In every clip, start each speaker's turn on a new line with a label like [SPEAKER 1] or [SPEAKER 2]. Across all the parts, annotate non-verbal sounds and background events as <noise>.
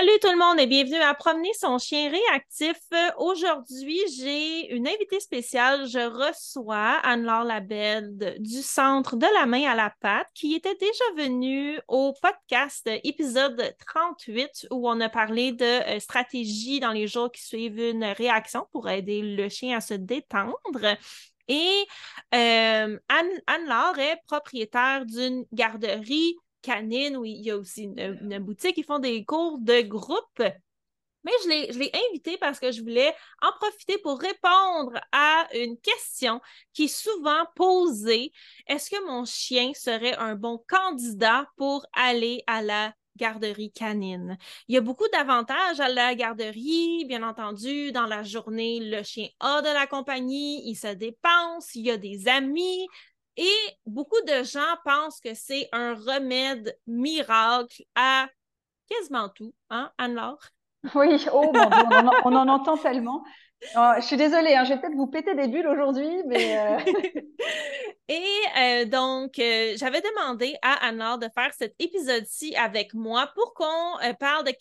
[SPEAKER 1] Salut tout le monde et bienvenue à Promener son chien réactif. Aujourd'hui, j'ai une invitée spéciale. Je reçois Anne-Laure Labelle du Centre de la main à la patte qui était déjà venue au podcast épisode 38 où on a parlé de euh, stratégie dans les jours qui suivent une réaction pour aider le chien à se détendre. Et euh, Anne-Laure est propriétaire d'une garderie canine où il y a aussi une, boutique. Ils font des cours de groupe. Mais je l'ai invité parce que je voulais en profiter pour répondre à une question qui est souvent posée. Est-ce que mon chien serait un bon candidat pour aller à la garderie canine? Il y a beaucoup d'avantages à la garderie, bien entendu. Dans la journée, le chien a de la compagnie, il se dépense, il y a des amis, et beaucoup de gens pensent que c'est un remède miracle à quasiment tout, hein, Anne-Laure?
[SPEAKER 2] Oui, oh mon Dieu, on en, entend tellement. Oh, je suis désolée, hein, je vais peut-être vous péter des bulles aujourd'hui, mais. Euh, <laughs>
[SPEAKER 1] Et euh, donc, euh, j'avais demandé à Anne-Laure de faire cet épisode-ci avec moi pour qu'on parle de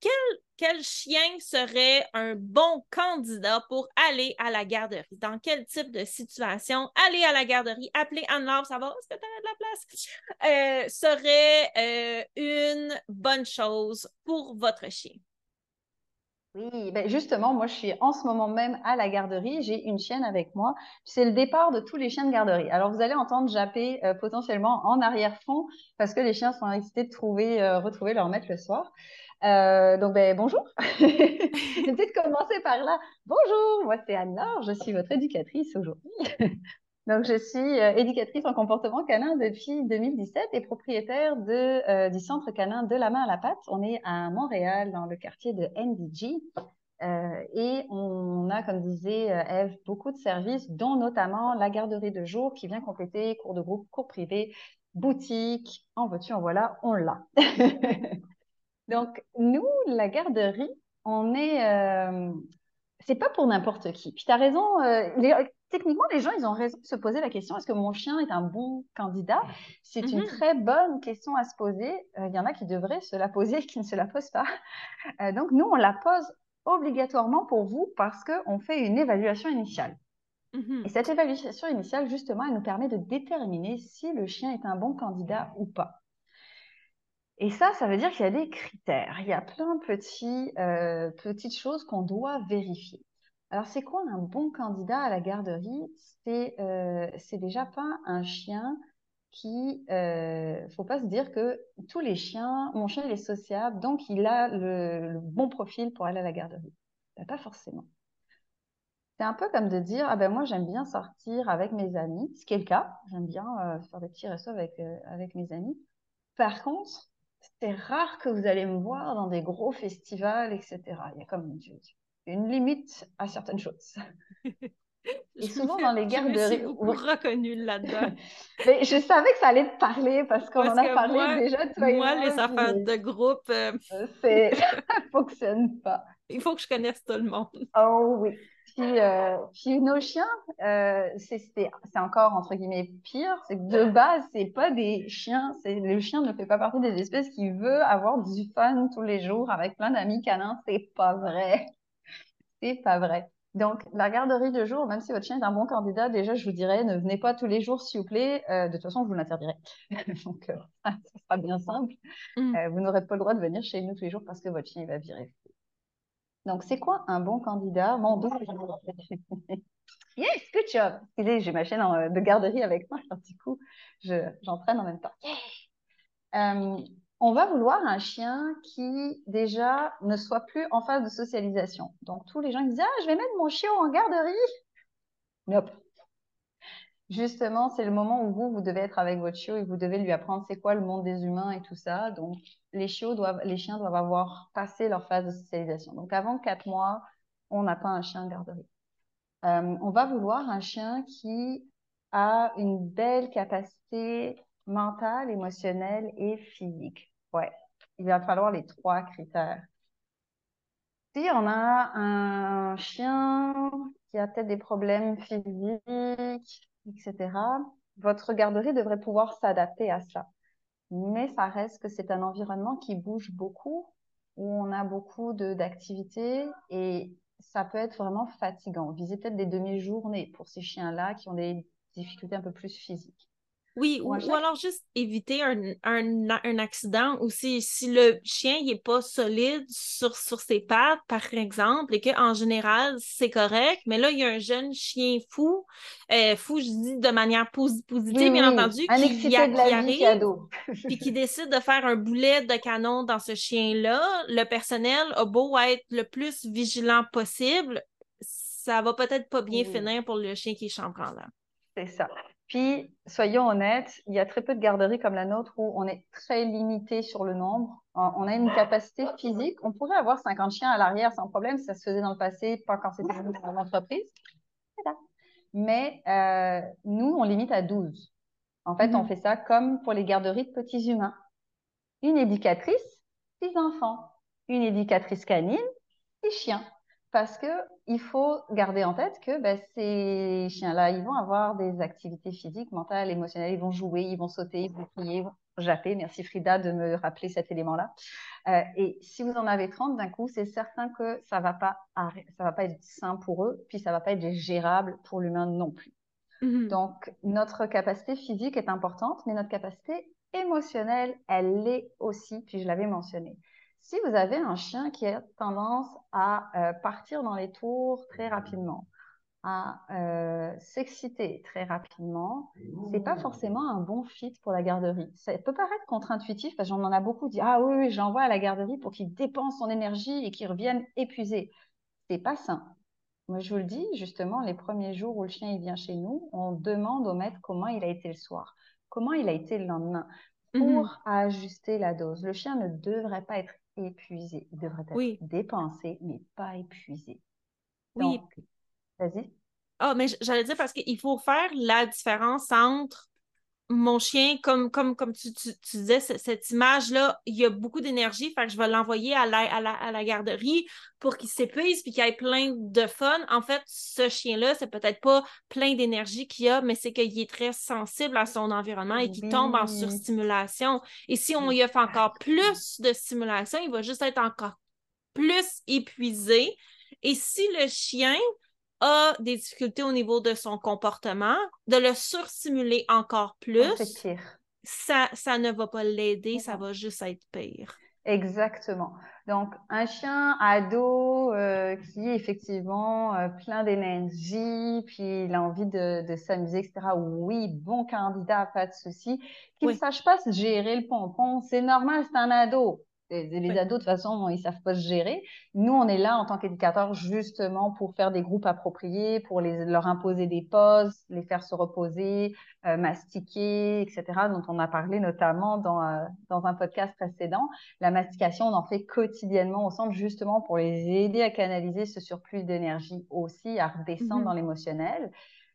[SPEAKER 1] quel, quel, chien serait un bon candidat pour aller à la garderie? Dans quel type de situation aller à la garderie, appeler Anne-Laure, savoir est-ce que tu as de la place, serait une bonne chose pour votre chien.
[SPEAKER 2] Oui, ben justement, moi, je suis en ce moment même à la garderie. J'ai une chienne avec moi. C'est le départ de tous les chiens de garderie. Alors, vous allez entendre japper euh, potentiellement en arrière-fond parce que les chiens sont excités de trouver, euh, retrouver leur maître le soir. Euh, donc, ben, bonjour. <laughs> je vais peut-être commencer par là. Bonjour, moi, c'est Anne-Laure. Je suis votre éducatrice aujourd'hui. <laughs> Donc, je suis euh, éducatrice en comportement canin depuis 2017 et propriétaire euh, du centre canin de la main à la patte. On est à Montréal, dans le quartier de NDG. Euh, et on a, comme disait Eve, beaucoup de services, dont notamment la garderie de jour qui vient compléter cours de groupe, cours privé, boutique, en voiture, en voilà, on l'a. <laughs> Donc, nous, la garderie, on est c'est pas pour n'importe qui. Puis tu as raison, techniquement, les gens, ils ont raison de se poser la question est-ce que mon chien est un bon candidat? C'est une mhm. très bonne question à se poser. Euh, il y en a qui devraient se la poser et qui ne se la posent pas. <laughs> Euh, donc, nous, on la pose obligatoirement pour vous parce qu'on fait une évaluation initiale. Mhm. Et cette évaluation initiale, justement, elle nous permet de déterminer si le chien est un bon candidat ou pas. Et ça, ça veut dire qu'il y a des critères. Il y a plein de petits, euh, petites choses qu'on doit vérifier. Alors, c'est quoi un bon candidat à la garderie? C'est euh, déjà pas un chien qui... Euh, faut pas se dire que tous les chiens, mon chien il est sociable, donc il a le, bon profil pour aller à la garderie. Ben, pas forcément. C'est un peu comme de dire, ah ben moi j'aime bien sortir avec mes amis, ce qui est le cas, j'aime bien euh, faire des petits restos avec, euh, avec mes amis. Par contre, c'est rare que vous allez me voir dans des gros festivals, etc. Il y a comme une limite à certaines choses. <laughs>
[SPEAKER 1] Et souvent dans les garderies. Je me suis reconnue là-dedans. <laughs>
[SPEAKER 2] Mais je savais que ça allait te parler parce qu'on en a parlé déjà.
[SPEAKER 1] Toi moi, les affaires de groupe. Euh,
[SPEAKER 2] euh, ça <laughs> ne fonctionne pas.
[SPEAKER 1] Il faut que je connaisse tout le monde.
[SPEAKER 2] Oh oui. Puis, euh, puis nos chiens, euh, c'est encore entre guillemets pire, c'est que de base, c'est pas des chiens, le chien ne fait pas partie des espèces qui veut avoir du fun tous les jours avec plein d'amis canins, c'est pas vrai. C'est pas vrai. Donc, la garderie de jour, même si votre chien est un bon candidat, déjà, je vous dirais, ne venez pas tous les jours, s'il vous plaît. Euh, de toute façon, je vous l'interdirai. <laughs> Donc, euh, <laughs> ça sera bien simple. Mm. Euh, vous n'aurez pas le droit de venir chez nous tous les jours parce que votre chien va virer. Donc, c'est quoi un bon candidat? Mon <laughs> Yes, good job. J'ai ma chaîne euh, de garderie avec moi, alors du coup, j'entraîne en même temps. On va vouloir un chien qui, déjà, ne soit plus en phase de socialisation. Donc, tous les gens qui disent Ah, je vais mettre mon chien en garderie. Nope. Justement, c'est le moment où vous, vous devez être avec votre chiot et vous devez lui apprendre c'est quoi le monde des humains et tout ça. Donc, les, chiots doivent, les chiens doivent avoir passé leur phase de socialisation. Donc, avant quatre mois, on n'a pas un chien de garderie. Euh, on va vouloir un chien qui a une belle capacité mentale, émotionnelle et physique. Ouais, il va falloir les trois critères. Si on a un chien qui a peut-être des problèmes physiques, etc., votre garderie devrait pouvoir s'adapter à ça. Mais ça reste que c'est un environnement qui bouge beaucoup où on a beaucoup d'activités et ça peut être vraiment fatigant. Viser peut-être des demi-journées pour ces chiens-là qui ont des difficultés un peu plus physiques.
[SPEAKER 1] Oui, ou, alors juste éviter un, un, accident aussi. Si le chien n'est pas solide sur, sur ses pattes, par exemple, et qu'en général, c'est correct, mais là, il y a un jeune chien fou, euh, fou, je dis de manière positive, bien entendu,
[SPEAKER 2] un qui, y a, de la qui arrive, <laughs>
[SPEAKER 1] puis qui <laughs> décide de faire un boulet de canon dans ce chien-là, le personnel a beau être le plus vigilant possible, ça va peut-être pas bien finir pour le chien qui est chambranlant.
[SPEAKER 2] C'est ça. Puis, soyons honnêtes, il y a très peu de garderies comme la nôtre où on est très limité sur le nombre. On a une capacité physique. On pourrait avoir 50 chiens à l'arrière sans problème. Ça se faisait dans le passé, pas quand c'était une entreprise. Mais euh, nous, on limite à 12. En fait, on mm-hmm. fait ça comme pour les garderies de petits humains. Une éducatrice, six enfants. Une éducatrice canine, six chiens parce que il faut garder en tête que ben, ces chiens-là, ils vont avoir des activités physiques, mentales, émotionnelles, ils vont jouer, ils vont sauter, ils vont crier, ils vont japper. Merci Frida de me rappeler cet élément-là. Euh, et si vous en avez 30 d'un coup, c'est certain que ça va pas ça va pas être sain pour eux, puis ça va pas être gérable pour l'humain non plus. Mm-hmm. Donc notre capacité physique est importante, mais notre capacité émotionnelle, elle l'est aussi, puis je l'avais mentionné. Si vous avez un chien qui a tendance à euh, partir dans les tours très rapidement, à euh, s'exciter très rapidement, c'est pas forcément un bon fit pour la garderie. Ça peut paraître contre-intuitif parce qu'on en a beaucoup dit ah oui, oui j'envoie à la garderie pour qu'il dépense son énergie et qu'il revienne épuisé. C'est pas sain. Moi, je vous le dis, justement, les premiers jours où le chien il vient chez nous, on demande au maître comment il a été le soir, comment il a été le lendemain, mmh pour ajuster la dose. Le chien ne devrait pas être épuisé. Il devrait être dépensé, mais pas épuisé.
[SPEAKER 1] oui.
[SPEAKER 2] Vas-y.
[SPEAKER 1] Ah, mais j'allais dire parce qu'il faut faire la différence entre mon chien, comme, comme, comme tu, tu, disais, cette image-là, il y a beaucoup d'énergie, fait que je vais l'envoyer à la, à, la, garderie pour qu'il s'épuise puis qu'il ait plein de fun. En fait, ce chien-là, c'est peut-être pas plein d'énergie qu'il a, mais c'est qu'il est très sensible à son environnement et qu'il tombe en surstimulation. Et si on lui offre encore plus de stimulation, il va juste être encore plus épuisé. Et si le chien a des difficultés au niveau de son comportement, de le surstimuler encore plus, ça, ça ne va pas l'aider, ça va juste être pire.
[SPEAKER 2] Exactement. Donc, un chien ado euh, qui est effectivement euh, plein d'énergie, puis il a envie de, de s'amuser, etc. Oui, bon candidat, pas de souci. Qu'il ne sache pas se gérer le pompon, c'est normal, c'est un ado. Les, ados, de toute façon, ils savent pas se gérer. Nous, on est là en tant qu'éducateurs justement pour faire des groupes appropriés, pour les, leur imposer des pauses, les faire se reposer, euh, mastiquer, etc., dont on a parlé notamment dans, euh, dans un podcast précédent. La mastication, on en fait quotidiennement au centre justement pour les aider à canaliser ce surplus d'énergie aussi, à redescendre mm-hmm. dans l'émotionnel.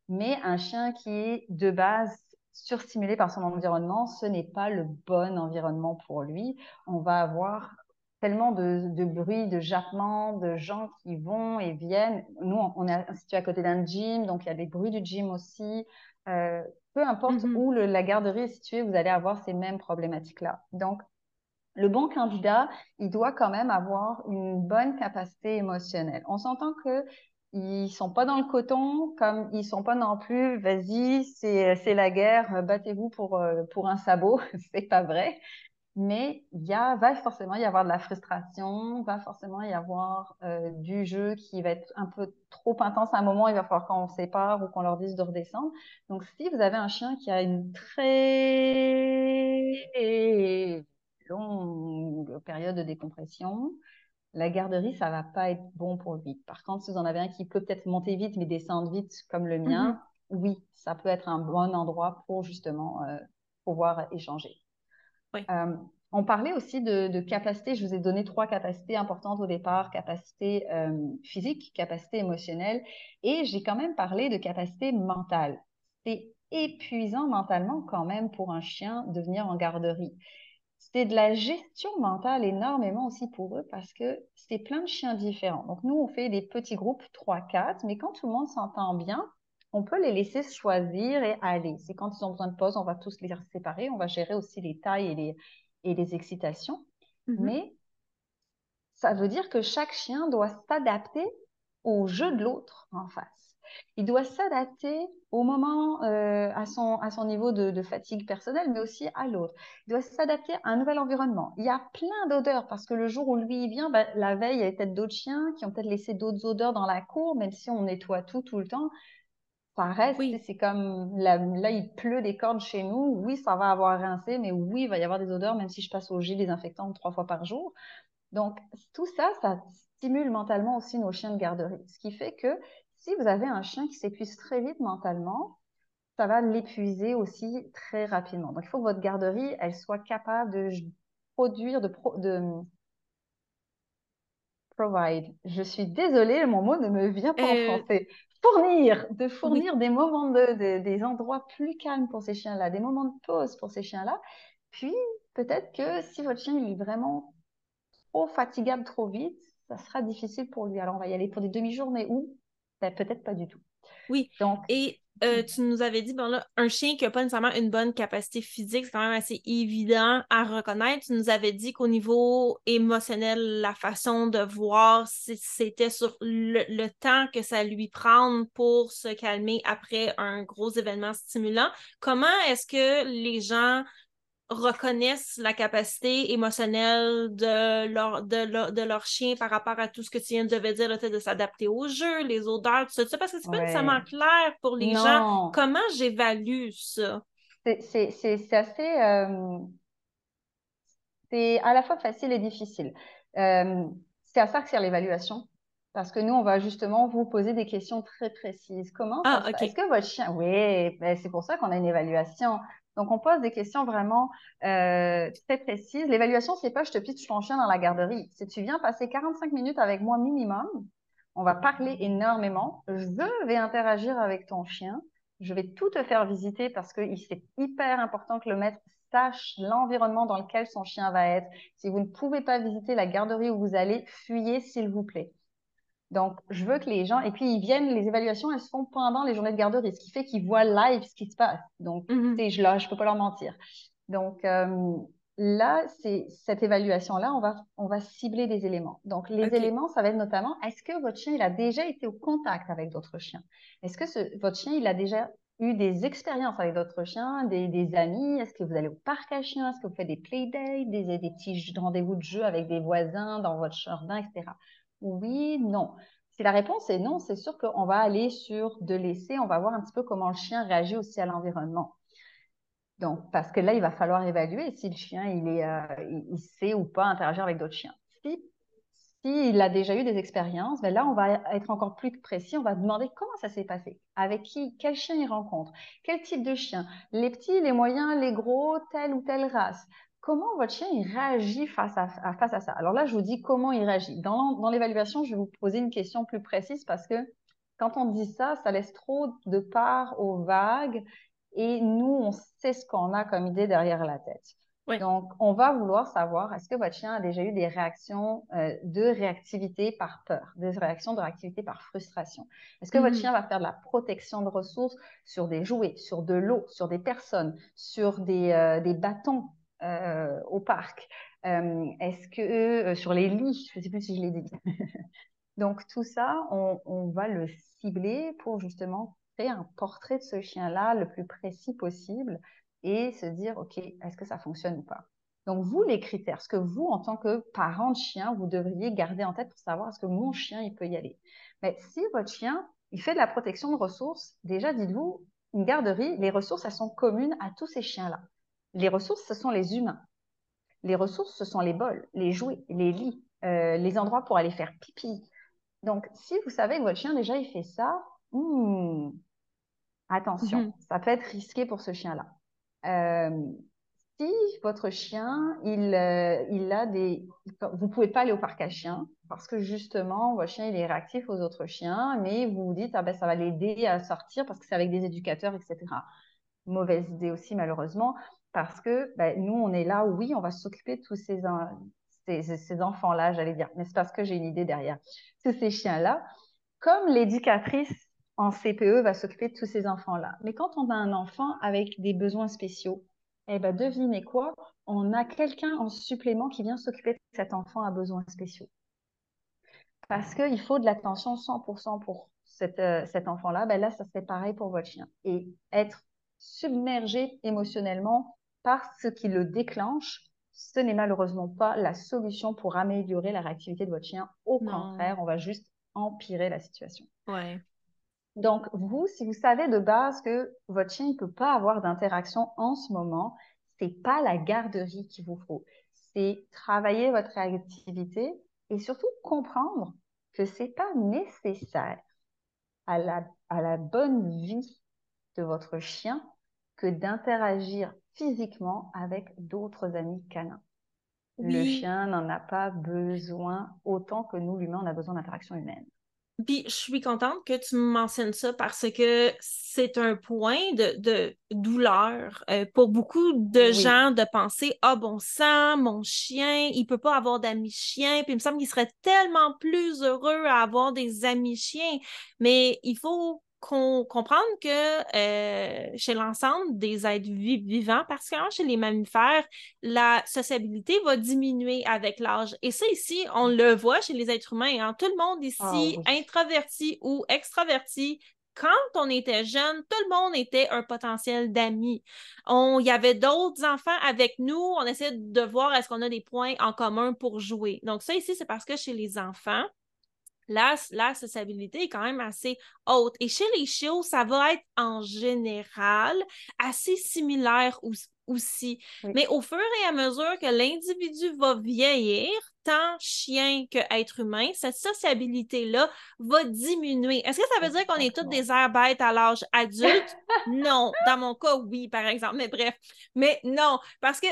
[SPEAKER 2] Mais un chien qui est de base surstimulé par son environnement, ce n'est pas le bon environnement pour lui. On va avoir tellement de, bruit, de jappements, de gens qui vont et viennent. Nous, on est situé à côté d'un gym, donc il y a des bruits du gym aussi. Euh, peu importe mm-hmm. où la garderie est située, vous allez avoir ces mêmes problématiques-là. Donc, le bon candidat, il doit quand même avoir une bonne capacité émotionnelle. On s'entend que ils sont pas dans le coton, comme ils sont pas non plus, vas-y, c'est, c'est la guerre, battez-vous pour, euh, pour un sabot. <laughs> c'est pas vrai. Mais il y a, va forcément y avoir de la frustration, va forcément y avoir euh, du jeu qui va être un peu trop intense à un moment, il va falloir qu'on sépare ou qu'on leur dise de redescendre. Donc, si vous avez un chien qui a une très longue période de décompression, la garderie, ça va pas être bon pour lui. Par contre, si vous en avez un qui peut peut-être monter vite, mais descendre vite comme le mien, mm-hmm. oui, ça peut être un bon endroit pour justement euh, pouvoir échanger. Euh, on parlait aussi de, capacité. Je vous ai donné trois capacités importantes au départ capacité euh, physique, capacité émotionnelle, et j'ai quand même parlé de capacité mentale. C'est épuisant mentalement quand même pour un chien de venir en garderie c'est de la gestion mentale énormément aussi pour eux parce que c'est plein de chiens différents. Donc nous, on fait des petits groupes 3-4, mais quand tout le monde s'entend bien, on peut les laisser choisir et aller. C'est quand ils ont besoin de pause, on va tous les séparer. On va gérer aussi les tailles et les, et les excitations. Mm-hmm. Mais ça veut dire que chaque chien doit s'adapter au jeu de l'autre en face. Il doit s'adapter au moment, euh, à, son, à son niveau de, fatigue personnelle, mais aussi à l'autre. Il doit s'adapter à un nouvel environnement. Il y a plein d'odeurs parce que le jour où lui il vient, bah, la veille, il y a peut-être d'autres chiens qui ont peut-être laissé d'autres odeurs dans la cour, même si on nettoie tout tout le temps. Ça reste, c'est comme là, là, il pleut des cordes chez nous. Oui, ça va avoir rincé, mais oui, il va y avoir des odeurs, même si je passe au gel désinfectant trois fois par jour. Donc, tout ça, ça stimule mentalement aussi nos chiens de garderie. Ce qui fait que si vous avez un chien qui s'épuise très vite mentalement, ça va l'épuiser aussi très rapidement. Donc, il faut que votre garderie, elle soit capable de produire, de, de provide. Je suis désolée, mon mot ne me vient pas en euh, français. Fournir, de fournir des moments de, des endroits plus calmes pour ces chiens-là, des moments de pause pour ces chiens-là. Puis, peut-être que si votre chien est vraiment trop fatigable trop vite, ça sera difficile pour lui. Alors, on va y aller pour des demi-journées ou peut-être pas du tout.
[SPEAKER 1] Oui. Donc, et euh, tu nous avais dit, bon là, un chien qui n'a pas nécessairement une bonne capacité physique, c'est quand même assez évident à reconnaître. Tu nous avais dit qu'au niveau émotionnel, la façon de voir, c'était sur le, temps que ça lui prend pour se calmer après un gros événement stimulant. Comment est-ce que les gens reconnaissent la capacité émotionnelle de leur, de, leur, chien par rapport à tout ce que tu viens de dire, de s'adapter au jeu, les odeurs, tout ça, parce que c'est pas nécessairement clair pour les gens. Comment j'évalue ça?
[SPEAKER 2] C'est assez... Euh, c'est à la fois facile et difficile. Euh, c'est à ça que sert l'évaluation. Parce que nous, on va justement vous poser des questions très précises. Comment ah, Est-ce que votre chien... Oui, ben, c'est pour ça qu'on a une évaluation. Donc, on pose des questions vraiment euh, très précises. L'évaluation, c'est pas je te pitch ton chien dans la garderie. Si tu viens passer 45 minutes avec moi minimum, on va parler énormément. Je vais interagir avec ton chien. Je vais tout te faire visiter parce que c'est hyper important que le maître sache l'environnement dans lequel son chien va être. Si vous ne pouvez pas visiter la garderie où vous allez, fuyez s'il vous plaît. Donc, je veux que les gens, et puis ils viennent, les évaluations, elles se font pendant les journées de garderie, ce qui fait qu'ils voient live ce qui se passe. Donc, mm je ne peux pas leur mentir. Donc, euh, là, c'est cette évaluation-là, on va, on va cibler des éléments. Donc, les éléments, ça va être notamment, est-ce que votre chien, il a déjà été au contact avec d'autres chiens? Est-ce que votre chien, il a déjà eu des expériences avec d'autres chiens, des, des amis? Est-ce que vous allez au parc à chiens? Est-ce que vous faites des playdates, des, des petits rendez-vous de jeu avec des voisins dans votre jardin, etc. Oui, non. Si la réponse est non, c'est sûr qu'on va aller sur de l'essai, on va voir un petit peu comment le chien réagit aussi à l'environnement. Donc, parce que là, il va falloir évaluer si le chien, il, est, euh, il sait ou pas interagir avec d'autres chiens. Si s'il a déjà eu des expériences, ben là, on va être encore plus précis. On va demander comment ça s'est passé, avec qui, quel chien il rencontre, quel type de chien, les petits, les moyens, les gros, telle ou telle race comment votre chien il réagit face à, face à ça? Alors là, je vous dis comment il réagit. Dans, l'évaluation, je vais vous poser une question plus précise parce que quand on dit ça, ça laisse trop de part aux vagues et nous, on sait ce qu'on a comme idée derrière la tête. Donc, on va vouloir savoir, est-ce que votre chien a déjà eu des réactions euh, de réactivité par peur, des réactions de réactivité par frustration? Est-ce que votre mmh. chien va faire de la protection de ressources sur des jouets, sur de l'eau, sur des personnes, sur des, euh, des bâtons? Euh, au parc euh, Est-ce que euh, sur les lits, je ne sais plus si je l'ai dit. <laughs> Donc tout ça, on, va le cibler pour justement créer un portrait de ce chien-là le plus précis possible et se dire, OK, est-ce que ça fonctionne ou pas? Donc vous, les critères, ce que vous, en tant que parent de chien, vous devriez garder en tête pour savoir est-ce que mon chien, il peut y aller. Mais si votre chien, il fait de la protection de ressources, déjà, dites-vous, une garderie, les ressources, elles sont communes à tous ces chiens-là. Les ressources, ce sont les humains. Les ressources, ce sont les bols, les jouets, les lits, euh, les endroits pour aller faire pipi. Donc, si vous savez que votre chien, déjà, il fait ça, hmm, attention, mhm. ça peut être risqué pour ce chien-là. Euh, si votre chien, il, euh, il a des... Vous pouvez pas aller au parc à chiens parce que justement, votre chien, il est réactif aux autres chiens, mais vous vous dites, ah ben, ça va l'aider à sortir parce que c'est avec des éducateurs, etc. Mauvaise idée aussi, malheureusement parce que ben, nous, on est là, oui, on va s'occuper de tous ces, ces, enfants-là, j'allais dire, mais c'est parce que j'ai une idée derrière, tous ces chiens-là, comme l'éducatrice en CPE va s'occuper de tous ces enfants-là. Mais quand on a un enfant avec des besoins spéciaux, eh ben, devinez quoi? On a quelqu'un en supplément qui vient s'occuper de cet enfant à besoins spéciaux. parce qu'il faut de l'attention 100% pour euh, cet enfant-là, ben là, ça serait pareil pour votre chien. Et être submergé émotionnellement par ce qui le déclenche, ce n'est malheureusement pas la solution pour améliorer la réactivité de votre chien. Au contraire, on va juste empirer la situation.
[SPEAKER 1] Ouais.
[SPEAKER 2] Donc, vous, si vous savez de base que votre chien ne peut pas avoir d'interaction en ce moment, c'est pas la garderie qu'il vous faut. C'est travailler votre réactivité et surtout comprendre que c'est pas nécessaire à la, à la bonne vie de votre chien que d'interagir physiquement avec d'autres amis canins. Le chien n'en a pas besoin autant que nous, l'humain, on a besoin d'interaction humaine.
[SPEAKER 1] Puis je suis contente que tu mentionnes ça parce que c'est un point de, douleur euh, pour beaucoup de gens de penser Ah bon sang, mon chien, il peut pas avoir d'amis chiens. Puis il me semble qu'il serait tellement plus heureux à avoir des amis chiens. Mais il faut comprendre que euh, chez l'ensemble des êtres vivants, particulièrement chez les mammifères, la sociabilité va diminuer avec l'âge. Et ça, ici, on le voit chez les êtres humains. Hein. Tout le monde ici, ah introverti ou extraverti, quand on était jeune, tout le monde était un potentiel d'amis. Il y avait d'autres enfants avec nous. On essaie de voir est-ce qu'on a des points en commun pour jouer. Donc, ça ici, c'est parce que chez les enfants, la, la sociabilité est quand même assez haute. Et chez les chiots, ça va être en général assez similaire aussi. Mais au fur et à mesure que l'individu va vieillir, tant chien que être humain, cette sociabilité-là va diminuer. Est-ce que ça veut dire qu'on est tous des airs bêtes à l'âge adulte? <laughs> non. Dans mon cas, oui, par exemple. Mais bref. Mais non. Parce que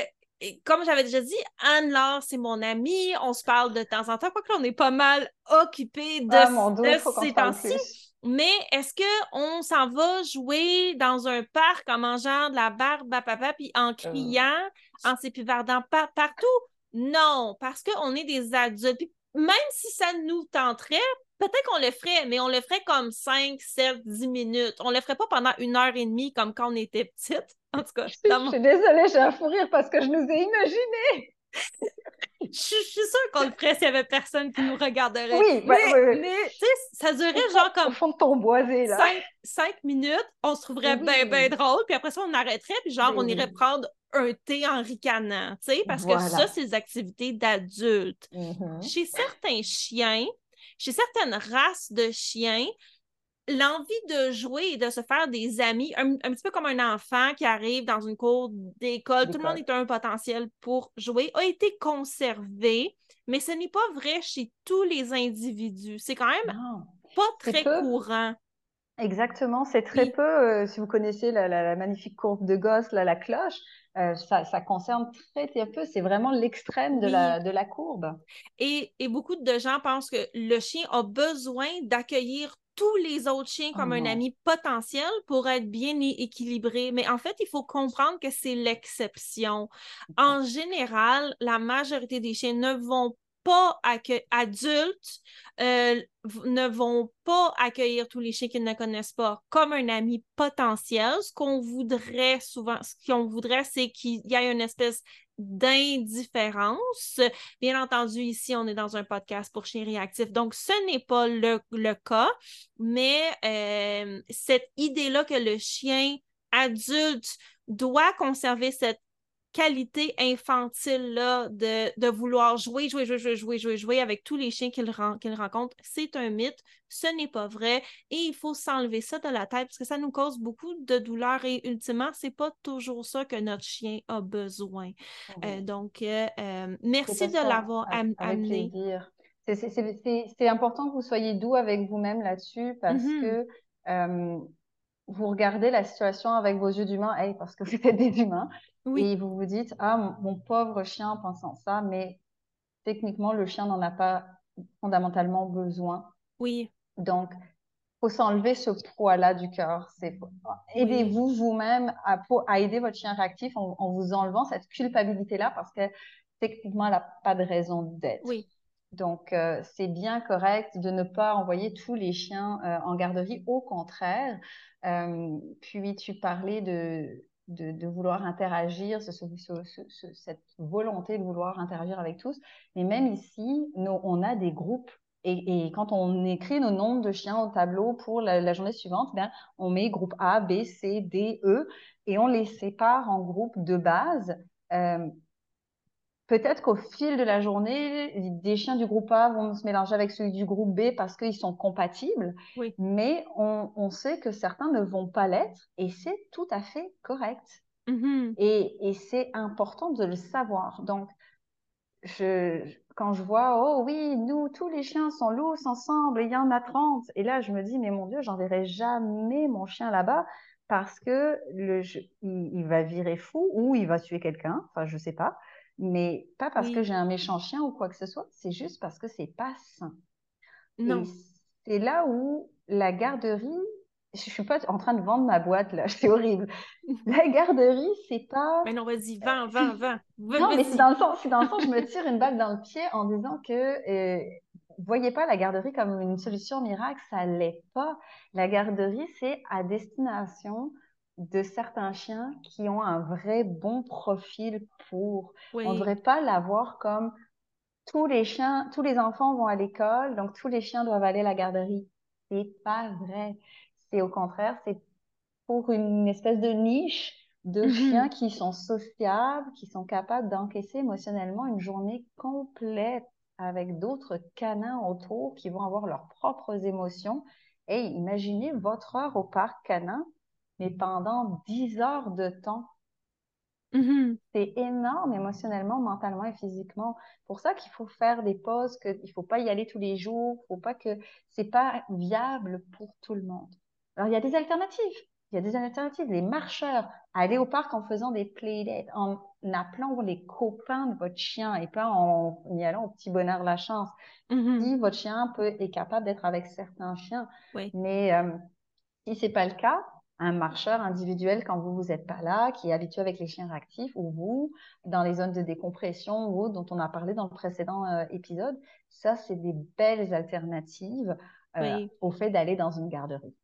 [SPEAKER 1] comme j'avais déjà dit, Anne-Laure, c'est mon amie. On se parle de temps en temps. Quoi que là, on est pas mal occupé de,
[SPEAKER 2] ah, ces temps-ci.
[SPEAKER 1] Mais est-ce qu'on s'en va jouer dans un parc en mangeant de la barbe à papa puis en euh. criant, en s'épivardant partout? Non, parce qu'on est des adultes. même si ça nous tenterait, peut-être qu'on le ferait, mais on le ferait comme 5, 7, 10 minutes. On le ferait pas pendant une heure et demie comme quand on était petite. En tout cas,
[SPEAKER 2] je, suis désolée, j'ai un fou rire parce que je nous ai imaginé.
[SPEAKER 1] je, suis sûre qu'on le ferait s'il n'y avait personne qui nous regarderait.
[SPEAKER 2] Oui,
[SPEAKER 1] mais, mais tu sais, ça durerait genre comme. Au
[SPEAKER 2] fond de ton boisé, là.
[SPEAKER 1] Cinq, minutes, on se trouverait bien, bien drôle, puis après ça, on arrêterait, puis genre, on irait prendre un thé en ricanant, tu sais, parce que ça, c'est des activités d'adultes.
[SPEAKER 2] Mm-hmm.
[SPEAKER 1] Chez certains chiens, chez certaines races de chiens, l'envie de jouer et de se faire des amis, un, petit peu comme un enfant qui arrive dans une cour d'école, tout le monde est un potentiel pour jouer, a été conservé, mais ce n'est pas vrai chez tous les individus. C'est quand même pas très courant.
[SPEAKER 2] Exactement, c'est très peu, euh, si vous connaissez la, magnifique courbe de Gosse, la cloche, euh, ça, concerne très, très peu, c'est vraiment l'extrême de, la, de la courbe.
[SPEAKER 1] Et, et, beaucoup de gens pensent que le chien a besoin d'accueillir tous les autres chiens comme un oh ami potentiel pour être bien équilibré. Mais en fait, il faut comprendre que c'est l'exception. En général, la majorité des chiens ne vont pas accueillir, adultes euh, ne vont pas accueillir tous les chiens qu'ils ne connaissent pas comme un ami potentiel. Ce qu'on voudrait souvent, ce qu'on voudrait, c'est qu'il y ait une espèce d'indifférence. Bien entendu, ici, on est dans un podcast pour chiens réactifs, donc ce n'est pas le, cas, mais euh, cette idée-là que le chien adulte doit conserver cette qualité infantile-là de, de, vouloir jouer, jouer, jouer, jouer, jouer, jouer, jouer avec tous les chiens qu'il rencontre, c'est un mythe. Ce n'est pas vrai. Et il faut s'enlever ça de la tête parce que ça nous cause beaucoup de douleur et ultimement, c'est pas toujours ça que notre chien a besoin. Euh, donc, euh, euh, merci de l'avoir amené.
[SPEAKER 2] C'est important que vous soyez doux avec vous-même là-dessus parce mm-hmm. que vous regardez la situation avec vos yeux d'humain, parce que vous êtes des humains, et vous vous dites, ah, mon, pauvre chien en pensant ça, mais techniquement, le chien n'en a pas fondamentalement besoin.
[SPEAKER 1] Oui.
[SPEAKER 2] Donc, faut s'enlever ce poids-là du cœur. Aidez-vous vous-même à, à, aider votre chien réactif en, vous enlevant cette culpabilité-là parce que techniquement, elle n'a pas de raison d'être.
[SPEAKER 1] Oui.
[SPEAKER 2] Donc, euh, c'est bien correct de ne pas envoyer tous les chiens euh, en garderie. Au contraire, euh, puis tu parlais de, de, vouloir interagir, cette volonté de vouloir interagir avec tous. Mais même ici, on a des groupes et, quand on écrit nos noms de chiens au tableau pour la, journée suivante, ben, on met groupe A, B, C, D, E et on les sépare en groupes de base. Euh, peut-être qu'au fil de la journée, des chiens du groupe A vont se mélanger avec ceux du groupe B parce qu'ils sont compatibles, mais on, sait que certains ne vont pas l'être et c'est tout à fait correct.
[SPEAKER 1] Mm-hmm.
[SPEAKER 2] Et, et c'est important de le savoir. Donc, je, quand je vois, oh oui, nous, tous les chiens sont lousses ensemble, il y en a 30. Et là, je me dis, mais mon Dieu, j'enverrai jamais mon chien là-bas parce que le, il, va virer fou ou il va tuer quelqu'un. Enfin, je sais pas. Mais pas parce que j'ai un méchant chien ou quoi que ce soit. C'est juste parce que c'est pas sain.
[SPEAKER 1] Non.
[SPEAKER 2] C'est là où la garderie je suis pas en train de vendre ma boîte là, <laughs> c'est horrible. <laughs> La garderie, c'est pas.
[SPEAKER 1] Mais non, vas-y, vends, vends, vends.
[SPEAKER 2] non, mais c'est dans le sens, c'est dans le sens, je me <laughs> tire une balle dans le pied en disant que euh, voyez pas la garderie comme une solution miracle, ça l'est pas. La garderie, c'est à destination de certains chiens qui ont un vrai bon profil pour. On ne devrait pas l'avoir comme tous les chiens, tous les enfants vont à l'école, donc tous les chiens doivent aller à la garderie. C'est pas vrai. C'est au contraire, c'est pour une espèce de niche de mhm. chiens qui sont sociables, qui sont capables d'encaisser émotionnellement une journée complète avec d'autres canins autour qui vont avoir leurs propres émotions. Et imaginez votre heure au parc canin, mais pendant 10 heures de temps.
[SPEAKER 1] Mhm.
[SPEAKER 2] C'est énorme émotionnellement, mentalement et physiquement. Pour ça qu'il faut faire des pauses, qu'il ne faut pas y aller tous les jours, faut pas que c'est pas viable pour tout le monde. Alors, il y a des alternatives. Il y a des alternatives. Les marcheurs, aller au parc en faisant des playdates, en appelant les copains de votre chien et pas en y allant au petit bonheur la chance.
[SPEAKER 1] Mm-hmm.
[SPEAKER 2] Si votre chien peut, est capable d'être avec certains chiens. Mais euh, si c'est pas le cas, un marcheur individuel quand vous vous êtes pas là, qui est habitué avec les chiens réactifs ou vous, dans les zones de décompression ou dont on a parlé dans le précédent euh, épisode, ça, c'est des belles alternatives euh, au fait d'aller dans une garderie.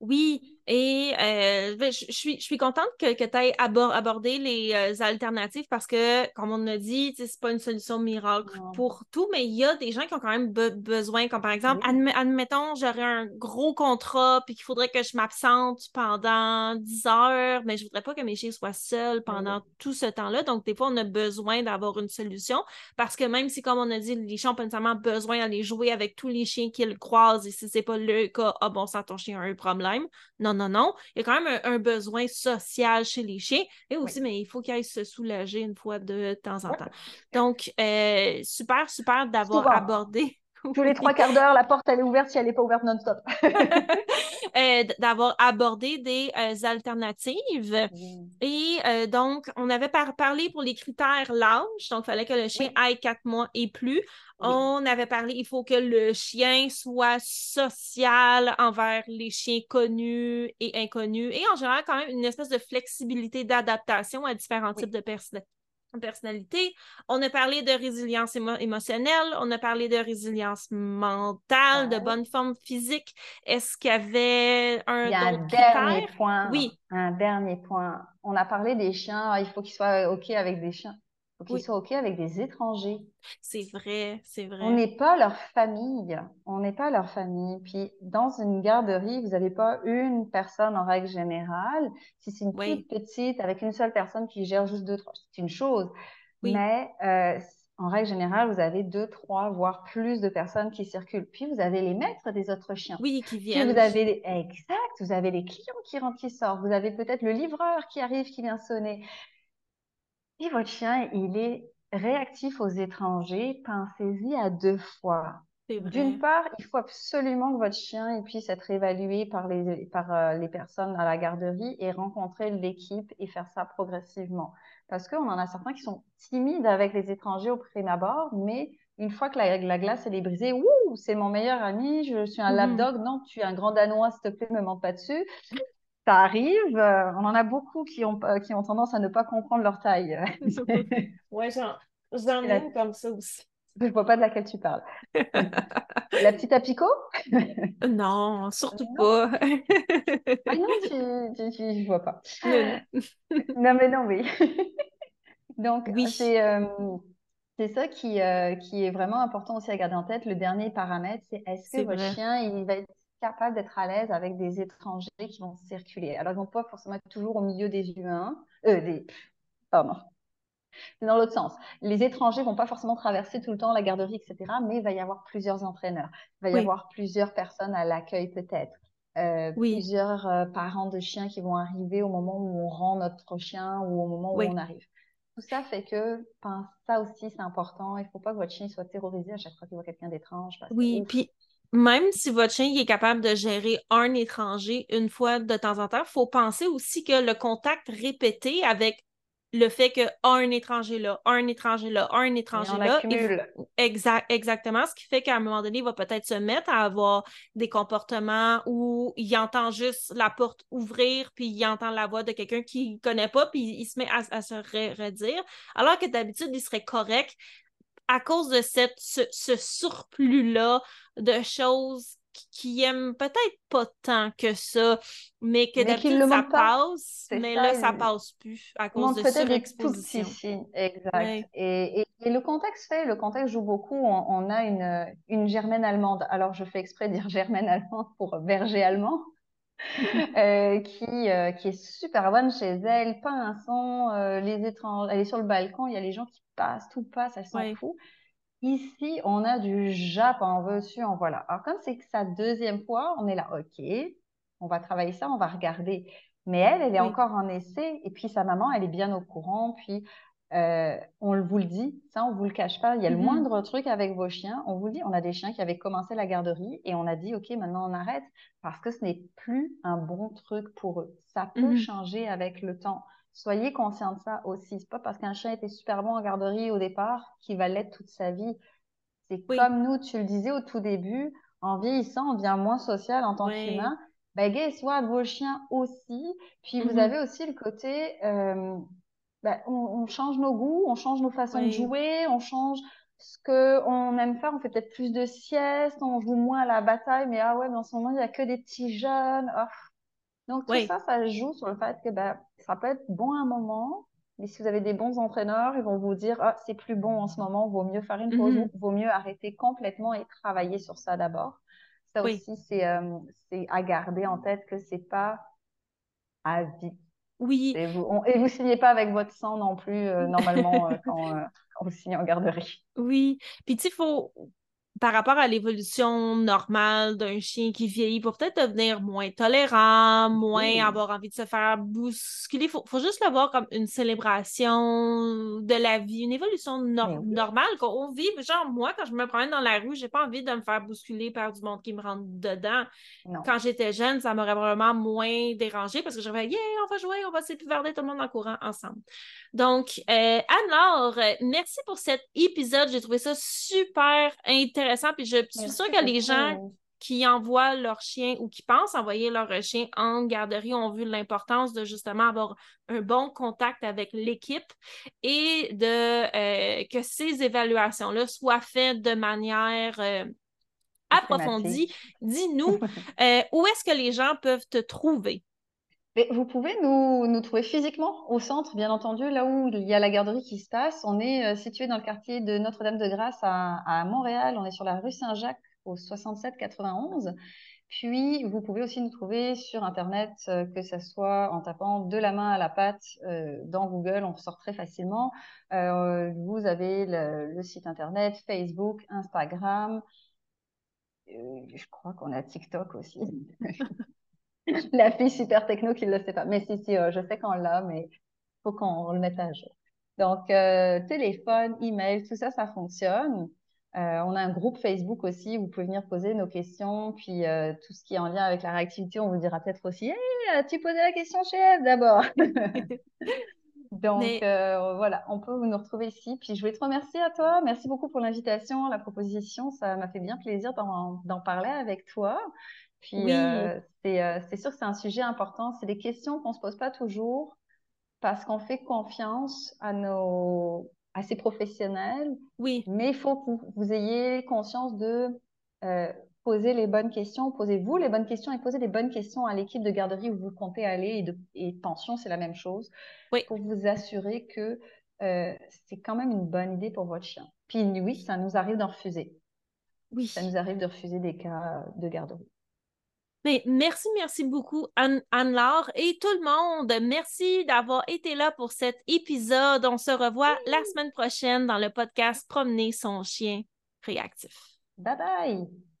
[SPEAKER 1] Oui, et euh, ben, je, suis, je suis contente que, que tu aies abordé les euh, alternatives parce que, comme on a dit, c'est pas une solution miracle pour tout, mais il y a des gens qui ont quand même besoin, comme par exemple, admettons, j'aurais un gros contrat puis qu'il faudrait que je m'absente pendant 10 heures, mais je voudrais pas que mes chiens soient seuls pendant tout ce temps-là. Donc, des fois, on a besoin d'avoir une solution parce que même si, comme on a dit, les chiens ont pas nécessairement besoin d'aller jouer avec tous les chiens qu'ils croisent et si c'est pas le cas, ah bon, ça, ton chien a un problème non, non, non. Il y a quand même un, besoin social chez les chiens. Et aussi, mais il faut qu'ils aillent se soulager une fois de temps en temps. Donc, euh, super, super d'avoir abordé.
[SPEAKER 2] Tous les trois quarts d'heure, la porte, elle est ouverte si elle n'est pas ouverte non-stop. <laughs>
[SPEAKER 1] Euh, d'avoir abordé des euh, alternatives. Et donc, on avait parlé pour les critères l'âge. Donc, il fallait que le chien aille quatre mois et plus. On avait parlé, il faut que le chien soit social envers les chiens connus et inconnus et en général quand même une espèce de flexibilité d'adaptation à différents types de personnalités. On a parlé de résilience émotionnelle, on a parlé de résilience mentale, de bonne forme physique. Est-ce qu'il y avait un,
[SPEAKER 2] il y a un dernier point. Oui. Un dernier point. On a parlé des chiens, il faut qu'ils soient OK avec des chiens faut qu'ils soient OK avec des étrangers.
[SPEAKER 1] C'est vrai, c'est vrai.
[SPEAKER 2] On n'est pas leur famille. On n'est pas leur famille. Puis, dans une garderie, vous n'avez pas une personne en règle générale. Si c'est une toute petite, avec une seule personne qui gère juste deux, trois, c'est une chose. Mais euh, en règle générale, vous avez deux, trois, voire plus de personnes qui circulent. Puis, vous avez les maîtres des autres chiens.
[SPEAKER 1] Oui, qui viennent.
[SPEAKER 2] vous avez Exact. Vous avez les clients qui rentrent, qui sortent. Vous avez peut-être le livreur qui arrive, qui vient sonner. Si votre chien, il est réactif aux étrangers, pensez-y à deux fois. D'une part, il faut absolument que votre chien puisse être évalué par les, par euh, les personnes à la garderie et rencontrer l'équipe et faire ça progressivement. Parce qu'on en a certains qui sont timides avec les étrangers au prime abord, mais une fois que la, glace elle est brisée, ouh, c'est mon meilleur ami, je suis un mm-hmm. lapdog, non, tu es un grand danois, s'il te plaît, ne me monte pas dessus ça arrive. Euh, on en a beaucoup qui ont, qui ont tendance à ne pas comprendre leur taille. <laughs>
[SPEAKER 1] ouais, j'en ai comme ça aussi.
[SPEAKER 2] Je vois pas de laquelle tu parles. <laughs> la petite apicot? <laughs>
[SPEAKER 1] Non, surtout pas.
[SPEAKER 2] ah non, tu, tu, je vois pas. non, mais non, oui. Donc, c'est. Euh, C'est ça qui, euh, qui est vraiment important aussi à garder en tête. Le dernier paramètre, c'est est-ce que votre chien, il va être capable d'être à l'aise avec des étrangers qui vont circuler. Alors, ils vont pas forcément être toujours au milieu des humains, euh, des, pardon, c'est dans l'autre sens. Les étrangers vont pas forcément traverser tout le temps la garderie, etc., mais il va y avoir plusieurs entraîneurs. Il va y avoir plusieurs personnes à l'accueil peut-être. Euh, plusieurs euh, parents de chiens qui vont arriver au moment où on rend notre chien ou au moment où on arrive. Tout ça fait que ça aussi, c'est important. Il ne faut pas que votre chien soit terrorisé à chaque fois qu'il voit quelqu'un d'étrange.
[SPEAKER 1] Oui, puis même si votre chien est capable de gérer un étranger une fois de temps en temps, il faut penser aussi que le contact répété avec le fait que un étranger là, un étranger là, un étranger là. Exact, exactement. Ce qui fait qu'à un moment donné, il va peut-être se mettre à avoir des comportements où il entend juste la porte ouvrir, puis il entend la voix de quelqu'un qu'il ne connaît pas, puis il se met à, se redire. Alors que d'habitude, il serait correct à cause de cette, ce, surplus-là de choses qui aiment peut-être pas tant que ça, mais que d'habitude ça passe, mais là, ça passe plus à cause de surexposition.
[SPEAKER 2] Exact. Et, et, le contexte fait, le contexte joue beaucoup. On, a une, une germaine allemande. Alors, je fais exprès de dire germaine allemande pour berger allemand. <laughs> Euh, qui, euh, qui est super bonne chez elle, pas un son, euh, les étrangers, elle est sur le balcon, il y a les gens qui passent, tout passe, elle s'en fout. Ici, on a du Japon, en veux-tu, en voilà. Alors, comme c'est que sa deuxième fois, on est là, OK, on va travailler ça, on va regarder. Mais elle, elle est encore en essai, et puis sa maman, elle est bien au courant, puis euh, on vous le dit, ça, on vous le cache pas. Il y a le mm-hmm. moindre truc avec vos chiens. On vous dit, on a des chiens qui avaient commencé la garderie et on a dit, OK, maintenant on arrête parce que ce n'est plus un bon truc pour eux. Ça peut mm-hmm. changer avec le temps. Soyez conscient de ça aussi. C'est pas parce qu'un chien était super bon en garderie au départ qu'il va l'être toute sa vie. C'est comme nous, tu le disais au tout début, en vieillissant, on devient moins social en tant qu'humain. Ben, guess what, vos chiens aussi. Puis vous mm-hmm. avez aussi le côté, euh, ben, on, change nos goûts, on change nos façons de jouer, on change ce qu'on aime faire. On fait peut-être plus de siestes, on joue moins à la bataille, mais ah ouais, mais en ce moment, il n'y a que des petits jeunes. Oh. Donc, tout ça, ça joue sur le fait que ben, ça peut être bon à un moment, mais si vous avez des bons entraîneurs, ils vont vous dire ah, c'est plus bon en ce moment, vaut mieux faire une pause, mm-hmm. vaut mieux arrêter complètement et travailler sur ça d'abord. Ça aussi, euh, c'est à garder en tête que c'est pas à vie.
[SPEAKER 1] Oui.
[SPEAKER 2] Et vous, ne signez pas avec votre sang non plus, euh, <laughs> normalement, euh, quand, quand, vous signez en garderie.
[SPEAKER 1] Oui. Puis, tu il faut, par rapport à l'évolution normale d'un chien qui vieillit pour peut-être devenir moins tolérant, moins avoir envie de se faire bousculer. Il faut, juste le voir comme une célébration de la vie, une évolution normale qu'on vit. Genre, moi, quand je me promène dans la rue, j'ai pas envie de me faire bousculer par du monde qui me rentre dedans. Quand j'étais jeune, ça m'aurait vraiment moins dérangé parce que je yeah, on va jouer, on va s'épivarder tout le monde en courant ensemble. Donc, euh, alors, merci pour cet épisode. J'ai trouvé ça super intéressant puis je suis sûre que les gens qui envoient leur chien ou qui pensent envoyer leur chien en garderie ont vu l'importance de justement avoir un bon contact avec l'équipe et de euh, que ces évaluations-là soient faites de manière euh, approfondie. Dis-nous, <laughs> euh, où est-ce que les gens peuvent te trouver?
[SPEAKER 2] Vous pouvez nous, trouver physiquement au centre, bien entendu, là où il y a la garderie qui se passe. On est euh, situé dans le quartier de Notre-Dame-de-Grâce à, Montréal. On est sur la rue Saint-Jacques au 67-91. Puis, vous pouvez aussi nous trouver sur Internet, euh, que ce soit en tapant de la main à la patte euh, dans Google, on sort très facilement. vous avez le, site Internet, Facebook, Instagram. je crois qu'on a TikTok aussi. <laughs> <laughs> la fille super techno qui ne le sait pas. Mais si, si, euh, je sais qu'on l'a, mais il faut qu'on le mette à jour. Donc, euh, téléphone, email, tout ça, ça fonctionne. Euh, on a un groupe Facebook aussi où vous pouvez venir poser nos questions. Puis, tout ce qui est en lien avec la réactivité, on vous dira peut-être aussi Hey, as-tu posé la question chez Eve d'abord <laughs> Donc, voilà, on peut nous retrouver ici. Puis, je voulais te remercier à toi. Merci beaucoup pour l'invitation, la proposition. Ça m'a fait bien plaisir d'en parler avec toi. Puis euh, euh, c'est sûr que c'est un sujet important. C'est des questions qu'on ne se pose pas toujours parce qu'on fait confiance à nos à ces professionnels.
[SPEAKER 1] Oui.
[SPEAKER 2] Mais il faut que vous ayez conscience de euh, poser les bonnes questions. Posez-vous les bonnes questions et posez les bonnes questions à l'équipe de garderie où vous comptez aller et, de, et pension, c'est la même chose.
[SPEAKER 1] Oui.
[SPEAKER 2] Pour vous assurer que c'est quand même une bonne idée pour votre chien. Puis oui, ça nous arrive d'en refuser.
[SPEAKER 1] Oui.
[SPEAKER 2] Ça nous arrive de refuser des cas de garderie.
[SPEAKER 1] Mais merci, merci beaucoup, Anne-Laure et tout le monde. Merci d'avoir été là pour cet épisode. On se revoit la semaine prochaine dans le podcast Promener son chien réactif.
[SPEAKER 2] Bye bye!